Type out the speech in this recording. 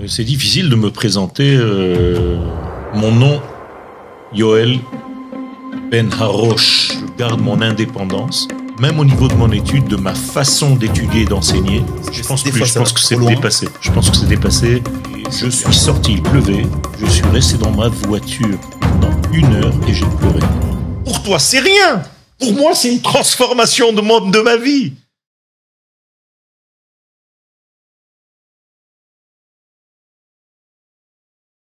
Euh, c'est difficile de me présenter. Euh, mon nom, Yoel Ben Harosh. Je garde mon indépendance. Même au niveau de mon étude, de ma façon d'étudier et d'enseigner, je pense, plus, je pense que c'est dépassé. Je pense que c'est dépassé. Je suis sorti, il pleuvait. Je suis resté dans ma voiture pendant une heure et j'ai pleuré. Pour toi, c'est rien. Pour moi, c'est une transformation de, mon- de ma vie.